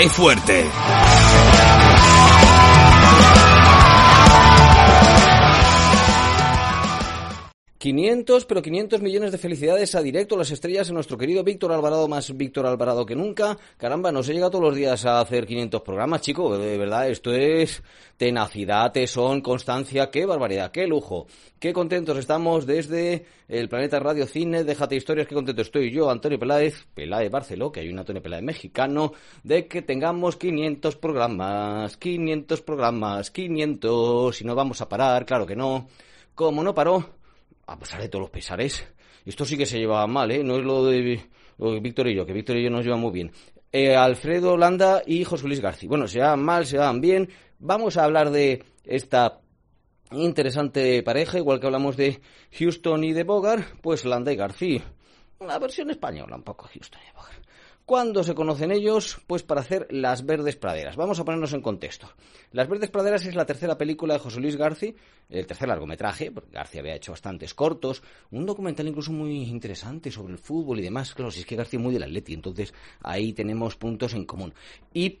¡Qué fuerte! 500, pero 500 millones de felicidades a directo las estrellas a nuestro querido Víctor Alvarado, más Víctor Alvarado que nunca. Caramba, no se llega todos los días a hacer 500 programas, chico. De verdad, esto es tenacidad, tesón, constancia. Qué barbaridad, qué lujo. Qué contentos estamos desde el Planeta Radio Cine. Déjate historias, qué contento estoy yo, Antonio Peláez, Peláez Barceló, que hay un Antonio Peláez mexicano, de que tengamos 500 programas, 500 programas, 500. Y no vamos a parar, claro que no. Como no paró, a pesar de todos los pesares, esto sí que se llevaba mal, ¿eh? No es lo de, Víctor y yo, que Víctor y yo nos llevamos bien. Eh, Alfredo Landa y José Luis García. Bueno, se llevan mal, se llevan bien. Vamos a hablar de esta interesante pareja, igual que hablamos de Houston y de Bogart, pues Landa y García. La versión española, un poco Houston y Bogart. ¿Cuándo se conocen ellos? Pues para hacer Las Verdes Praderas. Vamos a ponernos en contexto. Las Verdes Praderas es la tercera película de José Luis García, el tercer largometraje, porque García había hecho bastantes cortos, un documental incluso muy interesante sobre el fútbol y demás. Claro, si es que García es muy del Atleti, entonces ahí tenemos puntos en común. Y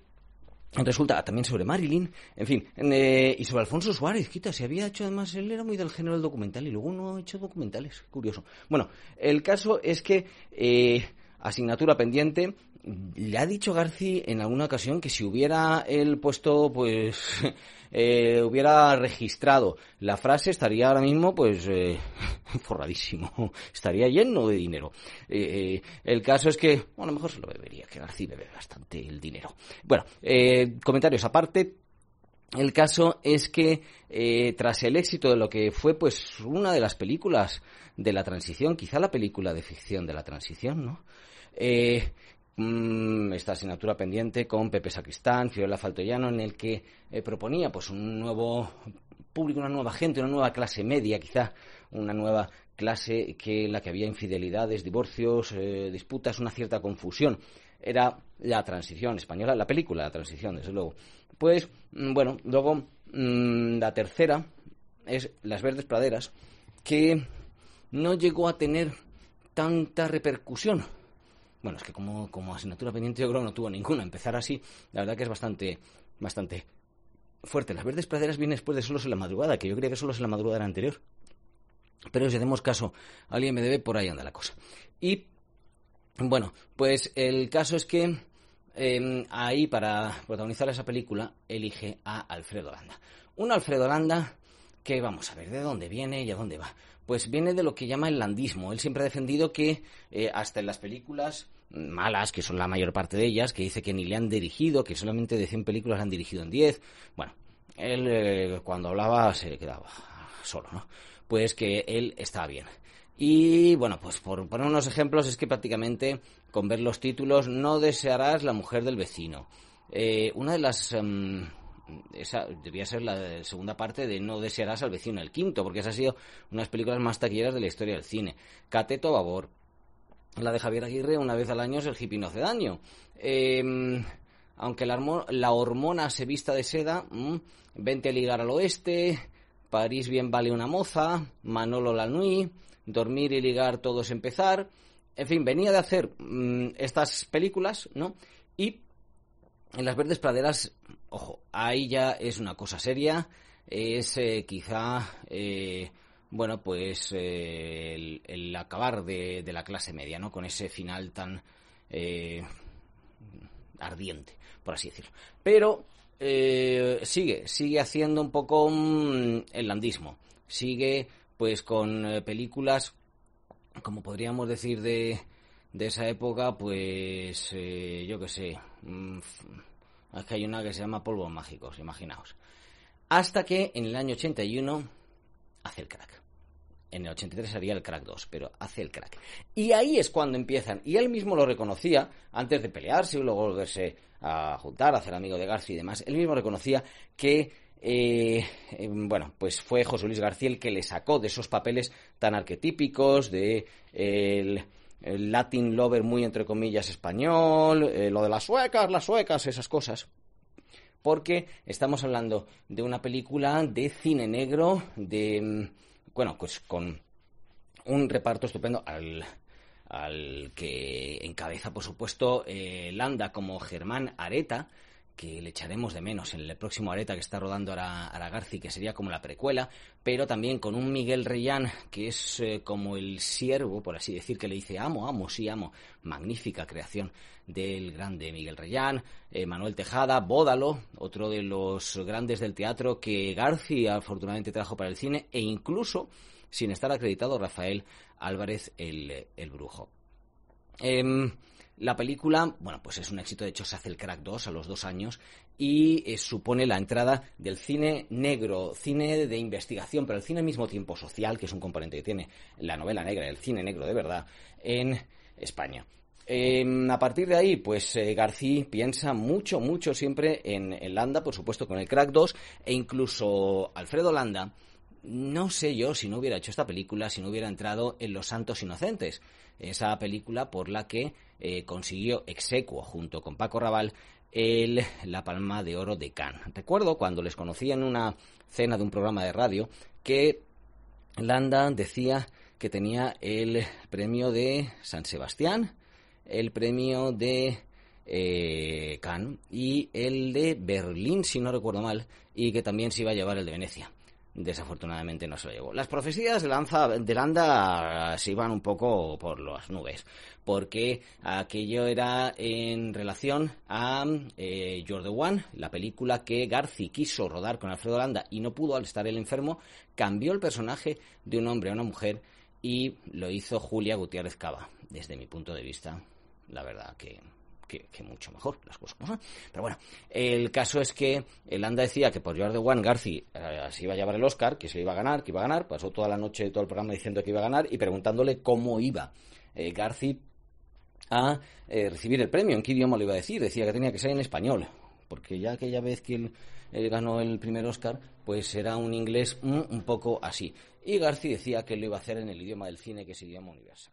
Resulta también sobre Marilyn, en fin, eh, y sobre Alfonso Suárez, quita, se había hecho además, él era muy del género del documental y luego no ha hecho documentales, curioso. Bueno, el caso es que eh, asignatura pendiente. Le ha dicho Garci en alguna ocasión que si hubiera él puesto, pues, eh, hubiera registrado la frase, estaría ahora mismo, pues, eh, forradísimo. Estaría lleno de dinero. Eh, el caso es que, bueno, mejor se lo bebería, que Garci bebe bastante el dinero. Bueno, comentarios aparte. El caso es que tras el éxito de lo que fue pues una de las películas de la transición, quizá la película de ficción de la transición, ¿no? Eh, mm, esta asignatura pendiente con Pepe Sacristán, Fiorella Faltoyano, en el que eh, proponía pues un nuevo público, una nueva gente, una nueva clase media, quizá una nueva clase que en la que había infidelidades, divorcios, eh, disputas, una cierta confusión. Era la transición española, la película, la transición, desde luego. Pues, mm, bueno, luego mm, la tercera es Las Verdes Praderas, que no llegó a tener tanta repercusión bueno, es que como, como asignatura pendiente yo creo que no tuvo ninguna. Empezar así, la verdad que es bastante, bastante fuerte. Las verdes praderas vienen después de Solos en la madrugada, que yo creía que Solos en la madrugada era anterior. Pero si hacemos caso, me debe, por ahí anda la cosa. Y, bueno, pues el caso es que em, ahí para protagonizar esa película elige a Alfredo Landa. Un Alfredo Landa que vamos a ver de dónde viene y a dónde va. Pues viene de lo que llama el landismo. Él siempre ha defendido que eh, hasta en las películas malas, que son la mayor parte de ellas, que dice que ni le han dirigido, que solamente de 100 películas le han dirigido en 10. Bueno, él eh, cuando hablaba se quedaba solo, ¿no? Pues que él estaba bien. Y bueno, pues por poner unos ejemplos, es que prácticamente con ver los títulos no desearás la mujer del vecino. Eh, una de las em, esa debía ser la segunda parte de No desearás al vecino, el quinto, porque esa ha sido una de las películas más taquilleras de la historia del cine. Cateto babor. La de Javier Aguirre, una vez al año, es el hippie no hace daño. Em, aunque la, hormona se vista de seda, mm, vente a ligar al oeste, París bien vale una moza, Manolo la Nui, dormir y ligar todo es empezar. En fin, venía de hacer mm, estas películas, ¿no? Y en las verdes praderas, ojo, ahí ya es una cosa seria, es eh, quizá, eh, bueno, pues eh, el, acabar de, la clase media, ¿no? Con ese final tan ardiente, por así decirlo. Pero sigue, sigue haciendo un poco mm, el landismo, sigue pues con películas, como podríamos decir, de de esa época, pues eh, yo qué sé, mm, es que hay una que se llama Polvos Mágicos, imaginaos. Hasta que en el año 81 hace el crack. En el 83 haría el crack 2, pero hace el crack. Y ahí es cuando empiezan, y él mismo lo reconocía, antes de pelearse y luego volverse a juntar, a hacer amigo de García y demás, él mismo reconocía que eh, em, bueno, pues fue José Luis García el que le sacó de esos papeles tan arquetípicos de el, Latin lover muy entre comillas español, eh, lo de las suecas, las suecas, esas cosas. Porque estamos hablando de una película de cine negro, de, em, bueno, pues con un reparto estupendo al, al que encabeza, por supuesto, eh, Landa como Germán Areta, que le echaremos de menos en el próximo Areta que está rodando ahora, Garci, que sería como la precuela, pero también con un Miguel Reyán que es eh, como el siervo, por así decir, que le dice amo, amo, sí amo. Magnífica creación del grande Miguel Reyán, eh, Manuel Tejada, Bódalo, otro de los grandes del teatro que Garci afortunadamente trajo para el cine, e incluso, sin estar acreditado, Rafael Álvarez el, el Brujo. Em, la película, bueno, pues es un éxito, de hecho se hace el Crack 2 a los dos años y eh, supone la entrada del cine negro, cine de investigación, pero el cine al mismo tiempo social, que es un componente que tiene la novela negra, el cine negro de verdad, en España. Em, a partir de ahí, pues eh, García piensa mucho, mucho siempre en, en, Landa, por supuesto con el Crack 2, e incluso Alfredo Landa, no sé yo si no hubiera hecho esta película, si no hubiera entrado en Los Santos Inocentes, esa película por la que eh, consiguió execuo junto con Paco Raval el, la Palma de Oro de Cannes. Recuerdo cuando les conocí en una cena de un programa de radio que Landa decía que tenía el premio de San Sebastián, el premio de eh, Cannes y el de Berlín, si no recuerdo mal, y que también se iba a llevar el de Venecia desafortunadamente no se lo llevó. Las profecías de, Landa se iban un poco por las nubes, porque aquello era en relación a eh, One, la película que Garci quiso rodar con Alfredo Landa y no pudo al estar el enfermo, cambió el personaje de un hombre a una mujer y lo hizo Julia Gutiérrez Cava. Desde mi punto de vista, la verdad que que, mucho mejor las cosas Pero bueno, el caso es que el Anda decía que por llevar de One Garci eh, se iba a llevar el Oscar, que se iba a ganar, que iba a ganar. Pasó toda la noche, todo el programa diciendo que iba a ganar y preguntándole cómo iba eh, Garci a eh, recibir el premio, en qué idioma lo iba a decir. Decía que tenía que ser en español, porque ya aquella vez que él, ganó el primer Oscar, pues era un inglés mm, un poco así. Y Garci decía que lo iba a hacer en el idioma del cine, que es idioma universal.